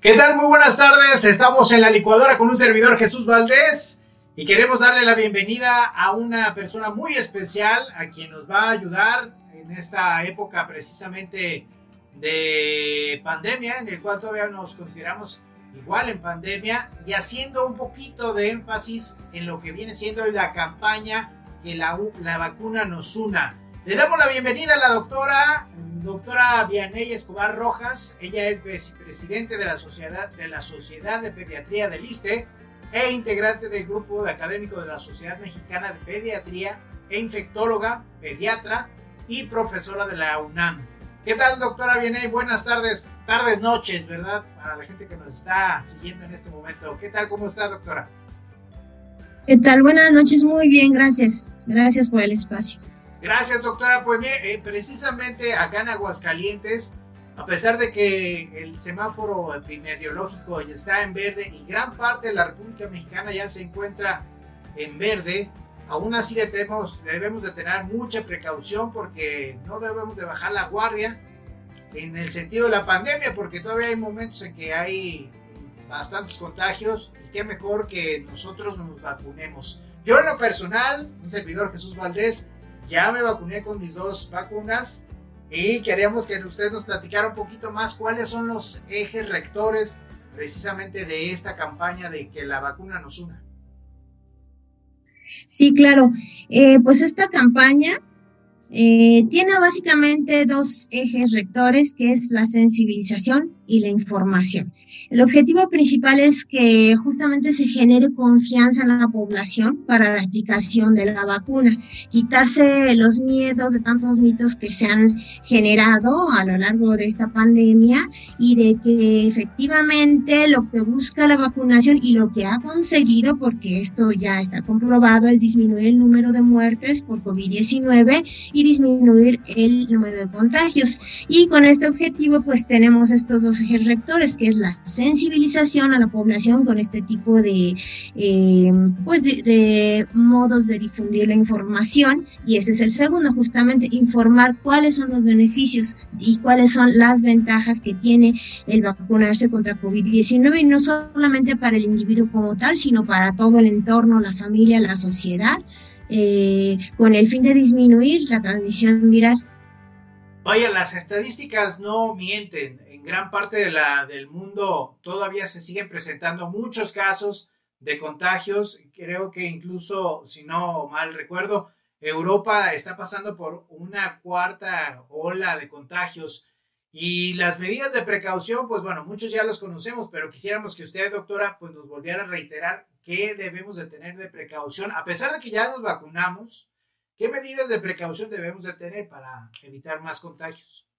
¿Qué tal? Muy buenas tardes. Estamos en la licuadora con un servidor Jesús Valdés y queremos darle la bienvenida a una persona muy especial a quien nos va a ayudar en esta época precisamente de pandemia, en el cual todavía nos consideramos igual en pandemia y haciendo un poquito de énfasis en lo que viene siendo la campaña que la, la vacuna nos una. Le damos la bienvenida a la doctora doctora Vianey Escobar Rojas. Ella es vicepresidente de la Sociedad de, la Sociedad de Pediatría del ISTE e integrante del grupo de académico de la Sociedad Mexicana de Pediatría e infectóloga, pediatra y profesora de la UNAM. ¿Qué tal, doctora Vianey? Buenas tardes, tardes, noches, ¿verdad? Para la gente que nos está siguiendo en este momento. ¿Qué tal? ¿Cómo está, doctora? ¿Qué tal? Buenas noches, muy bien, gracias. Gracias por el espacio. Gracias, doctora. Pues mire, eh, precisamente acá en Aguascalientes, a pesar de que el semáforo epidemiológico ya está en verde y gran parte de la República Mexicana ya se encuentra en verde, aún así debemos, debemos de tener mucha precaución porque no debemos de bajar la guardia en el sentido de la pandemia, porque todavía hay momentos en que hay bastantes contagios y qué mejor que nosotros nos vacunemos. Yo en lo personal, un servidor Jesús Valdés, ya me vacuné con mis dos vacunas y queríamos que usted nos platicara un poquito más cuáles son los ejes rectores precisamente de esta campaña de que la vacuna nos una. Sí, claro. Eh, pues esta campaña eh, tiene básicamente dos ejes rectores, que es la sensibilización y la información. El objetivo principal es que justamente se genere confianza en la población para la aplicación de la vacuna, quitarse los miedos de tantos mitos que se han generado a lo largo de esta pandemia y de que efectivamente lo que busca la vacunación y lo que ha conseguido, porque esto ya está comprobado, es disminuir el número de muertes por COVID-19 y disminuir el número de contagios. Y con este objetivo pues tenemos estos dos ejes rectores, que es la sensibilización a la población con este tipo de, eh, pues de, modos de difundir la información. Y este es el segundo, justamente informar cuáles son los beneficios y cuáles son las ventajas que tiene el vacunarse contra COVID-19 y no solamente para el individuo como tal, sino para todo el entorno, la familia, la sociedad, eh, con el fin de disminuir la transmisión viral. Vaya, las estadísticas no mienten en gran parte de la, del mundo todavía se siguen presentando muchos casos de contagios. Creo que incluso, si no mal recuerdo, Europa está pasando por una cuarta ola de contagios. Y las medidas de precaución, pues bueno, muchos ya los conocemos, pero quisiéramos que usted, doctora, pues nos volviera a reiterar qué debemos de tener de precaución, a pesar de que ya nos vacunamos, qué medidas de precaución debemos de tener para evitar más contagios.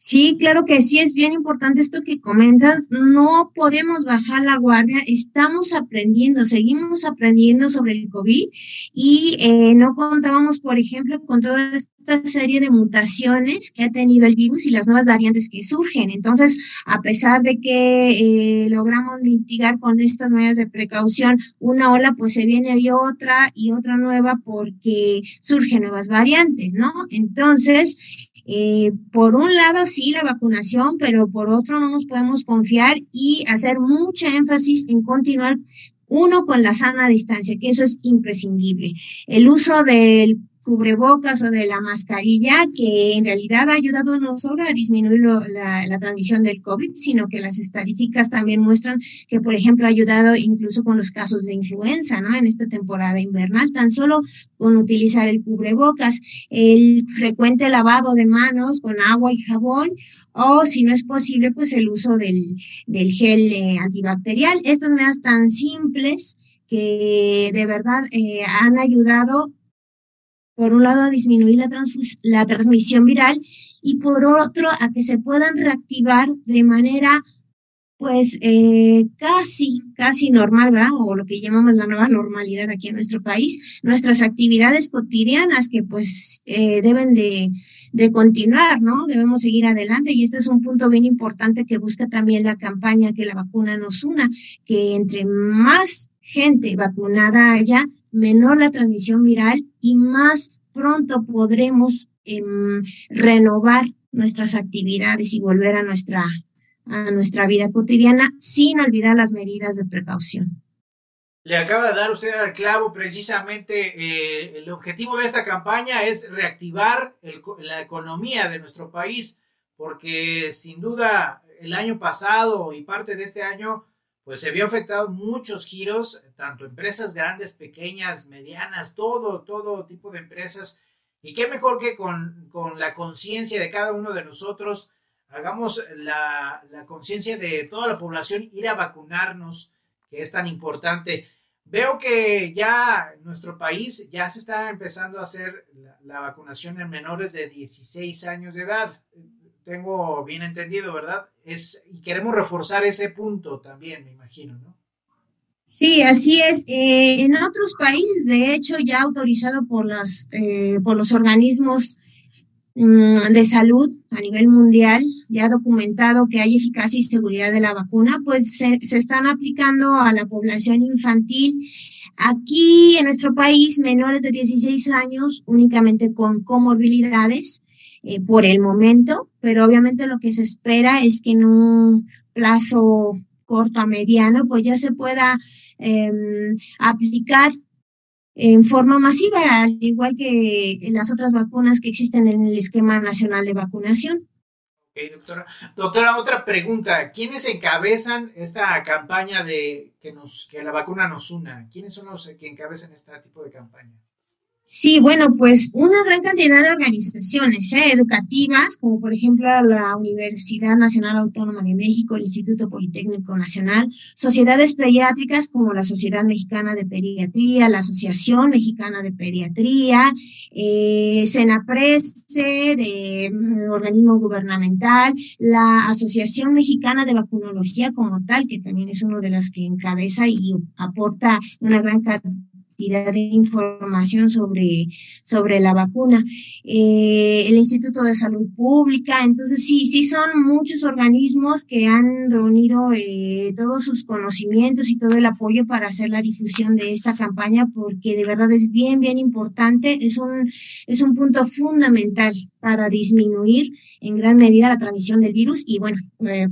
Sí, claro que sí, es bien importante esto que comentas. No podemos bajar la guardia, estamos aprendiendo, seguimos aprendiendo sobre el COVID y eh, no contábamos, por ejemplo, con toda esta serie de mutaciones que ha tenido el virus y las nuevas variantes que surgen. Entonces, a pesar de que eh, logramos mitigar con estas medidas de precaución una ola, pues se viene y otra y otra nueva porque surgen nuevas variantes, ¿no? Entonces, eh, por un lado, sí, la vacunación, pero por otro no nos podemos confiar y hacer mucha énfasis en continuar, uno, con la sana distancia, que eso es imprescindible. El uso del cubrebocas o de la mascarilla, que en realidad ha ayudado no solo a disminuir la, transmisión del COVID, sino que las estadísticas también muestran que, por ejemplo, ha ayudado incluso con los casos de influenza, ¿no? En esta temporada invernal, tan solo con utilizar el cubrebocas, el frecuente lavado de manos con agua y jabón, o si no es posible, pues el uso del, del gel eh, antibacterial. Estas medidas tan simples que de verdad eh, han ayudado por un lado a disminuir la, la transmisión viral y por otro a que se puedan reactivar de manera pues eh, casi, casi normal, ¿verdad? O lo que llamamos la nueva normalidad aquí en nuestro país, nuestras actividades cotidianas que pues eh, deben de, de continuar, ¿no? Debemos seguir adelante y este es un punto bien importante que busca también la campaña que la vacuna nos una, que entre más gente vacunada haya, menor la transmisión viral y más pronto podremos em, renovar nuestras actividades y volver a nuestra, a nuestra vida cotidiana sin olvidar las medidas de precaución. Le acaba de dar usted al clavo precisamente eh, el objetivo de esta campaña es reactivar la economía de nuestro país porque sin duda el año pasado y parte de este año pues se vio afectado muchos giros, tanto empresas grandes, pequeñas, medianas, todo, todo tipo de empresas. Y qué mejor que con, con la conciencia de cada uno de nosotros hagamos la, la conciencia de toda la población ir a vacunarnos, que es tan importante. Veo que ya nuestro país ya se está empezando a hacer la, la vacunación en menores de 16 años de edad tengo bien entendido, ¿verdad? Es, y queremos reforzar ese punto también, me imagino, ¿no? Sí, así es. Eh, en otros países, de hecho, ya autorizado por, las, eh, por los organismos mm, de salud a nivel mundial, ya documentado que hay eficacia y seguridad de la vacuna, pues se, se están aplicando a la población infantil. Aquí en nuestro país, menores de 16 años, únicamente con comorbilidades, eh, por el momento, pero obviamente lo que se espera es que en un plazo corto a mediano, pues ya se pueda em, aplicar en forma masiva, al igual que las otras vacunas que existen en el esquema nacional de vacunación. Ok, doctora. Doctora, otra pregunta. ¿Quiénes encabezan esta campaña de que, nos, que la vacuna nos una? ¿Quiénes son los que encabezan este tipo de campaña? Sí, bueno, pues una gran cantidad de organizaciones ¿eh? educativas, como por ejemplo la Universidad Nacional Autónoma de México, el Instituto Politécnico Nacional, sociedades pediátricas como la Sociedad Mexicana de Pediatría, la Asociación Mexicana de Pediatría, eh, Senaprese, de mm, organismo gubernamental, la Asociación Mexicana de Vacunología como tal, que también es uno de las que encabeza y aporta una gran cantidad de información sobre, sobre la vacuna. Eh, el Instituto de Salud Pública, entonces sí, sí son muchos organismos que han reunido eh, todos sus conocimientos y todo el apoyo para hacer la difusión de esta campaña porque de verdad es bien, bien importante, es un, es un punto fundamental para disminuir en gran medida la transmisión del virus y bueno, eh,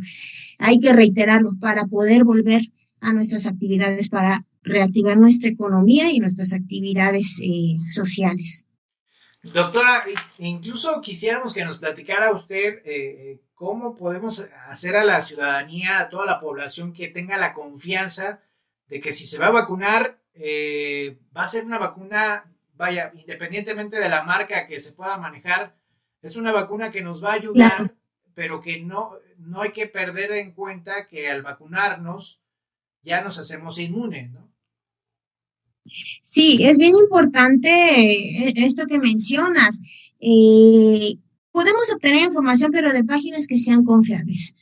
hay que reiterarlo para poder volver a nuestras actividades para reactivar nuestra economía y nuestras actividades eh, sociales. Doctora, incluso quisiéramos que nos platicara usted eh, cómo podemos hacer a la ciudadanía, a toda la población que tenga la confianza de que si se va a vacunar, eh, va a ser una vacuna, vaya, independientemente de la marca que se pueda manejar, es una vacuna que nos va a ayudar, pero que no, no hay que perder en cuenta que al vacunarnos ya nos hacemos inmunes, ¿no? Sí, es bien importante eh, esto que mencionas. Eh, podemos obtener información, pero de páginas que sean confiables.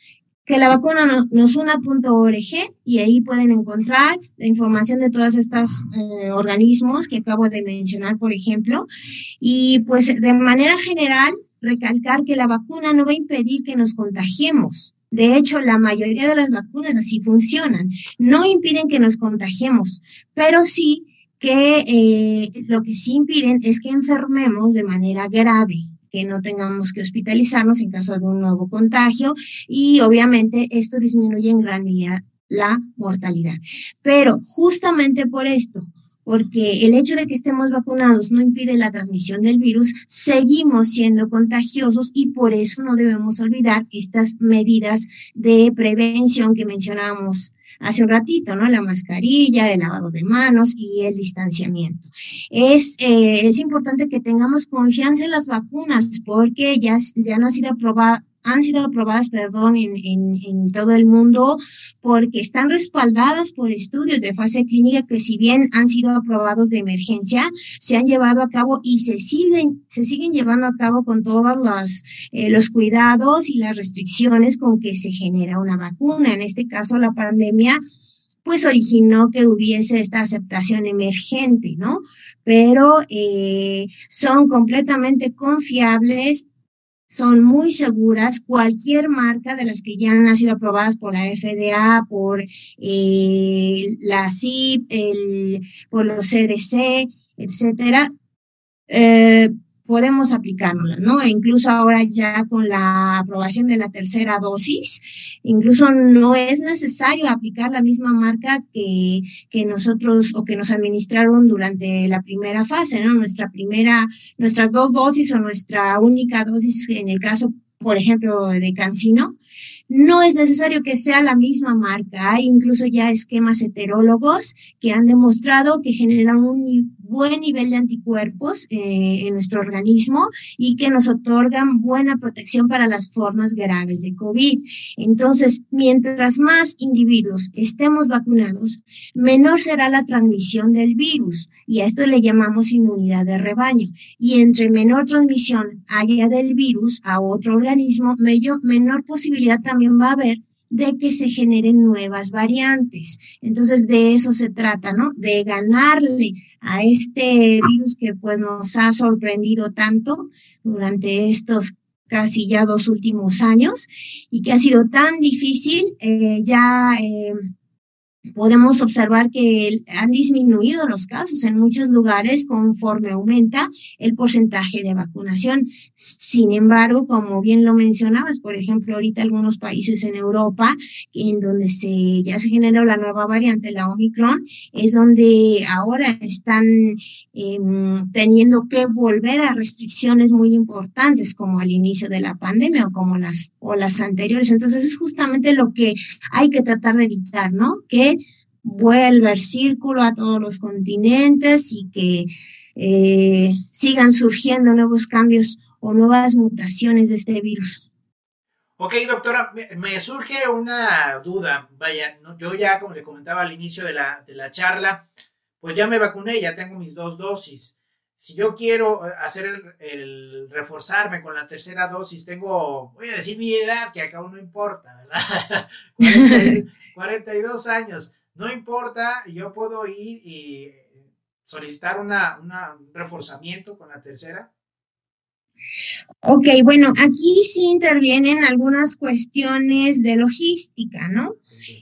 Que la vacuna nos una.org y ahí pueden encontrar la información de todos estos eh, organismos que acabo de mencionar, por ejemplo. Y pues de manera general, recalcar que la vacuna no va a impedir que nos contagiemos. De hecho, la mayoría de las vacunas así funcionan. No impiden que nos contagiemos, pero sí que eh, lo que sí impiden es que enfermemos de manera grave que no tengamos que hospitalizarnos en caso de un nuevo contagio y obviamente esto disminuye en gran medida la mortalidad. Pero justamente por esto, porque el hecho de que estemos vacunados no impide la transmisión del virus, seguimos siendo contagiosos y por eso no debemos olvidar estas medidas de prevención que mencionábamos hace un ratito, ¿no? La mascarilla, el lavado de manos y el distanciamiento. Es, eh, es importante que tengamos confianza en las vacunas porque ya, ya han sido aprobadas han sido aprobadas, perdón, en, en, en, todo el mundo porque están respaldadas por estudios de fase clínica que si bien han sido aprobados de emergencia, se han llevado a cabo y se siguen, se siguen llevando a cabo con todos los, eh, los cuidados y las restricciones con que se genera una vacuna. En este caso, la pandemia pues originó que hubiese esta aceptación emergente, ¿no? Pero eh, son completamente confiables son muy seguras. Cualquier marca de las que ya han sido aprobadas por la FDA, por eh, la CIP, el, por los CDC, etcétera, eh, podemos aplicárnosla, ¿no? E incluso ahora ya con la aprobación de la tercera dosis, incluso no es necesario aplicar la misma marca que, que nosotros o que nos administraron durante la primera fase, ¿no? Nuestra primera, nuestras dos dosis o nuestra única dosis en el caso, por ejemplo, de Cancino, no es necesario que sea la misma marca. Hay incluso ya esquemas heterólogos que han demostrado que generan un buen nivel de anticuerpos eh, en nuestro organismo y que nos otorgan buena protección para las formas graves de COVID. Entonces, mientras más individuos estemos vacunados, menor será la transmisión del virus y a esto le llamamos inmunidad de rebaño. Y entre menor transmisión haya del virus a otro organismo, menor posibilidad también va a haber de que se generen nuevas variantes. Entonces, de eso se trata, ¿no? De ganarle a este virus que pues nos ha sorprendido tanto durante estos casi ya dos últimos años y que ha sido tan difícil eh, ya eh, podemos observar que han disminuido los casos en muchos lugares conforme aumenta el porcentaje de vacunación. Sin embargo, como bien lo mencionabas, por ejemplo, ahorita algunos países en Europa, en donde se, ya se generó la nueva variante, la Omicron, es donde ahora están em, teniendo que volver a restricciones muy importantes, como al inicio de la pandemia o como las, o las anteriores. Entonces, es justamente lo que hay que tratar de evitar, ¿no? Que vuelva el círculo a todos los continentes y que eh, sigan surgiendo nuevos cambios o nuevas mutaciones de este virus. Ok, doctora, me, surge una duda. Vaya, yo ya, como le comentaba al inicio de la, de la charla, pues ya me vacuné, ya tengo mis dos dosis. Si yo quiero eh, hacer el, reforzarme con la tercera dosis, tengo, voy a decir mi edad, que acá no importa, ¿verdad? 42 años no importa, yo puedo ir y solicitar una, un reforzamiento con la tercera. Ok, bueno, aquí sí intervienen algunas cuestiones de logística, ¿no?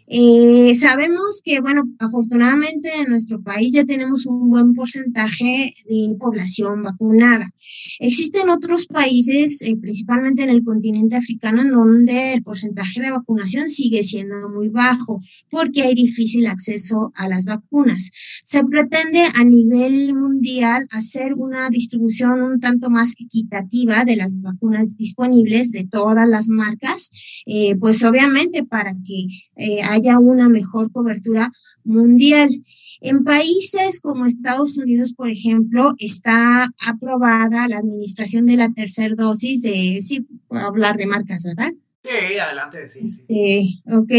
Eh, sabemos que, bueno, afortunadamente en nuestro país ya tenemos un buen porcentaje de población vacunada. Existen otros países, eh, principalmente en el continente africano, en donde el porcentaje de vacunación sigue siendo muy bajo porque hay difícil acceso a las vacunas. Se pretende a nivel mundial hacer una distribución un tanto más equitativa de las vacunas disponibles de todas las marcas, eh, pues obviamente para que haya una mejor cobertura mundial. En países como Estados Unidos, por ejemplo, está aprobada la administración de la tercera dosis de, sí, puedo hablar de marcas, ¿verdad? Sí, adelante, sí, sí. Eh, ok,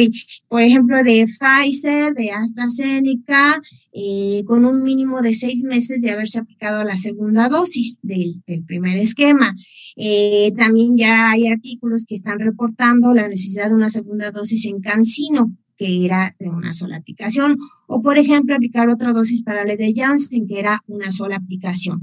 por ejemplo, de Pfizer, de AstraZeneca, eh, con un mínimo de seis meses de haberse aplicado la segunda dosis del, primer esquema. Eh, también ya hay artículos que están reportando la necesidad de una segunda dosis en Cancino, que era de una sola aplicación, o por ejemplo, aplicar otra dosis para la de Janssen, que era una sola aplicación.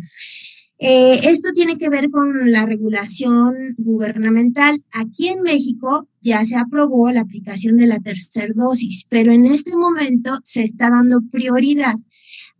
Eh, esto tiene que ver con la regulación gubernamental. Aquí en México ya se aprobó la aplicación de la tercera dosis, pero en este momento se está dando prioridad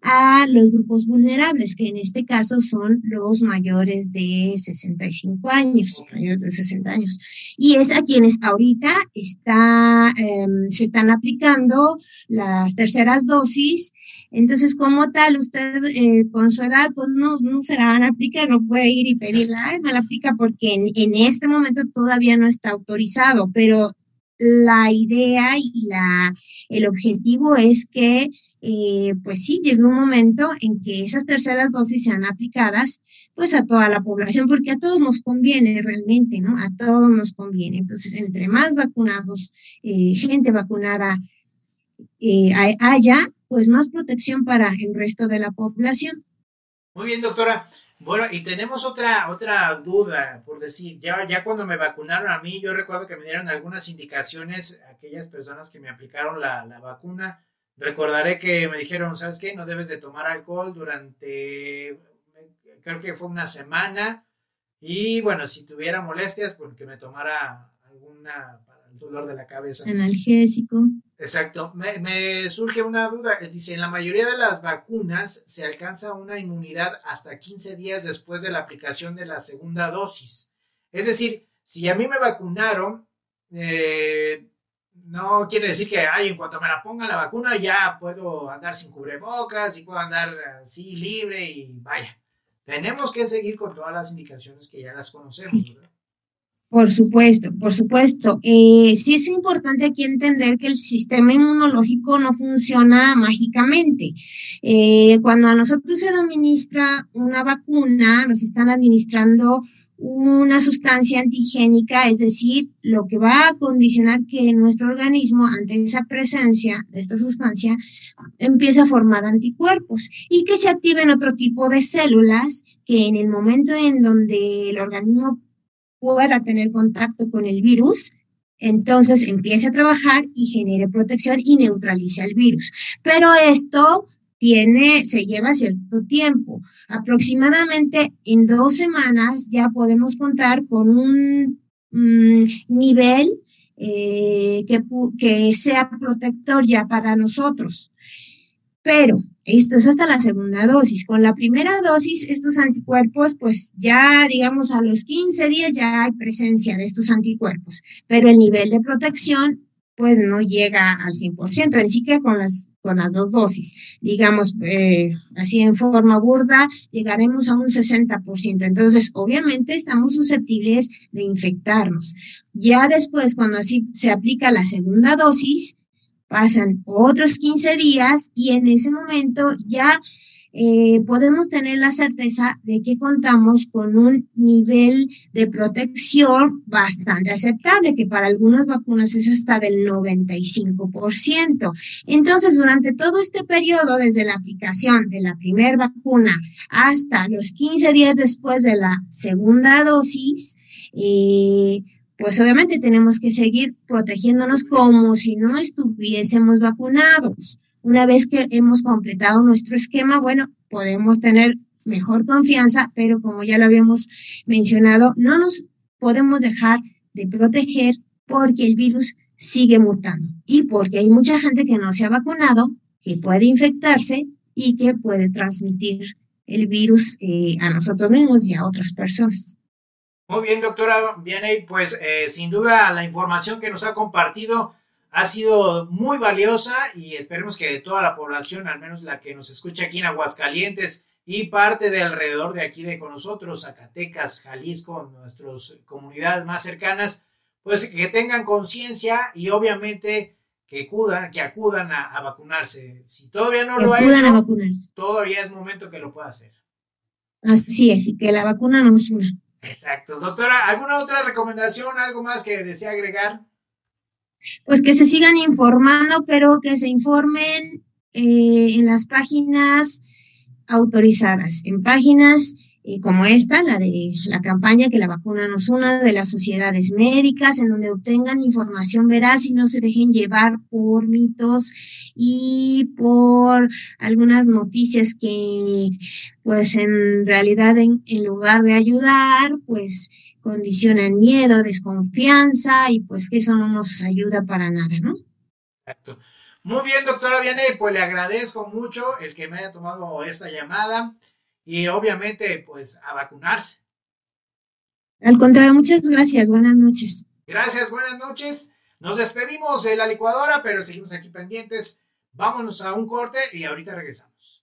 a los grupos vulnerables, que en este caso son los mayores de 65 años, mayores de 60 años. Y es a quienes ahorita está, em, se están aplicando las terceras dosis entonces, como tal, usted eh, con su edad, pues no, no se la van a aplicar, no puede ir y pedirla, ay, me la aplica porque en, en este momento todavía no está autorizado, pero la idea y la, el objetivo es que, eh, pues sí, llegue un momento en que esas terceras dosis sean aplicadas, pues a toda la población, porque a todos nos conviene realmente, ¿no? A todos nos conviene. Entonces, entre más vacunados, eh, gente vacunada haya, pues más protección para el resto de la población. Muy bien, doctora. Bueno, y tenemos otra, otra duda, por decir, ya, ya cuando me vacunaron a mí, yo recuerdo que me dieron algunas indicaciones aquellas personas que me aplicaron la, la vacuna. Recordaré que me dijeron, ¿sabes qué? No debes de tomar alcohol durante, creo que fue una semana. Y bueno, si tuviera molestias, pues que me tomara alguna dolor de la cabeza. Analgésico. Exacto. Me, surge una duda. Dice, en la mayoría de las vacunas se alcanza una inmunidad hasta 15 días después de la aplicación de la segunda dosis. Es decir, si a mí me vacunaron, eh, no quiere decir que, ay, en cuanto me la pongan la vacuna ya puedo andar sin cubrebocas y puedo andar así libre y vaya. Tenemos que seguir con todas las indicaciones que ya las conocemos, Por supuesto, por supuesto. Eh, sí es importante aquí entender que el sistema inmunológico no funciona mágicamente. Eh, cuando a nosotros se administra una vacuna, nos están administrando una sustancia antigénica, es decir, lo que va a condicionar que nuestro organismo, ante esa presencia de esta sustancia, empiece a formar anticuerpos y que se activen otro tipo de células que en el momento en donde el organismo pueda tener contacto con el virus, entonces empiece a trabajar y genere protección y neutralice al virus. Pero esto tiene, se lleva cierto tiempo. Aproximadamente en dos semanas ya podemos contar con un mm, nivel eh, que, que sea protector ya para nosotros. Pero esto es hasta la segunda dosis. Con la primera dosis, estos anticuerpos, pues ya, digamos, a los 15 días ya hay presencia de estos anticuerpos, pero el nivel de protección pues no llega al 100%, ni siquiera con las, con las dos dosis. Digamos, eh, así en forma burda, llegaremos a un 60%. Entonces, obviamente estamos susceptibles de infectarnos. Ya después, cuando así se aplica la segunda dosis, pasan otros 15 días y en ese momento ya eh, podemos tener la certeza de que contamos con un nivel de protección bastante aceptable, que para algunas vacunas es hasta del 95%. Entonces, durante todo este periodo, desde la aplicación de la primera vacuna hasta los 15 días después de la segunda dosis, eh, pues obviamente tenemos que seguir protegiéndonos como si no estuviésemos vacunados. Una vez que hemos completado nuestro esquema, bueno, podemos tener mejor confianza, pero como ya lo habíamos mencionado, no nos podemos dejar de proteger porque el virus sigue mutando y porque hay mucha gente que no se ha vacunado, que puede infectarse y que puede transmitir el virus eh, a nosotros mismos y a otras personas. Muy bien, doctora Vianey, pues eh, sin duda la información que nos ha compartido ha sido muy valiosa y esperemos que toda la población, al menos la que nos escucha aquí en Aguascalientes y parte de alrededor de aquí de con nosotros, Zacatecas, Jalisco, nuestras comunidades más cercanas, pues que tengan conciencia y obviamente que acudan, que acudan a, vacunarse. Si todavía no lo ha hecho, todavía es momento que lo pueda hacer. Así es, y que la vacuna nos una. Exacto. Doctora, ¿alguna otra recomendación, algo más que desea agregar? pues que se sigan informando, pero que se informen eh, en las páginas autorizadas, en páginas eh, como esta, la de la campaña que la vacuna nos una de las sociedades médicas, en donde obtengan información veraz y no se dejen llevar por mitos y por algunas noticias que, pues en realidad, en, lugar de ayudar, pues condicionan miedo, desconfianza y pues que eso no nos ayuda para nada, ¿no? Muy bien, doctora Vianney, pues le agradezco mucho el que me haya tomado esta llamada y obviamente pues a vacunarse. Al contrario, muchas gracias, buenas noches. Gracias, buenas noches. Nos despedimos de la licuadora, pero seguimos aquí pendientes. Vámonos a un corte y ahorita regresamos.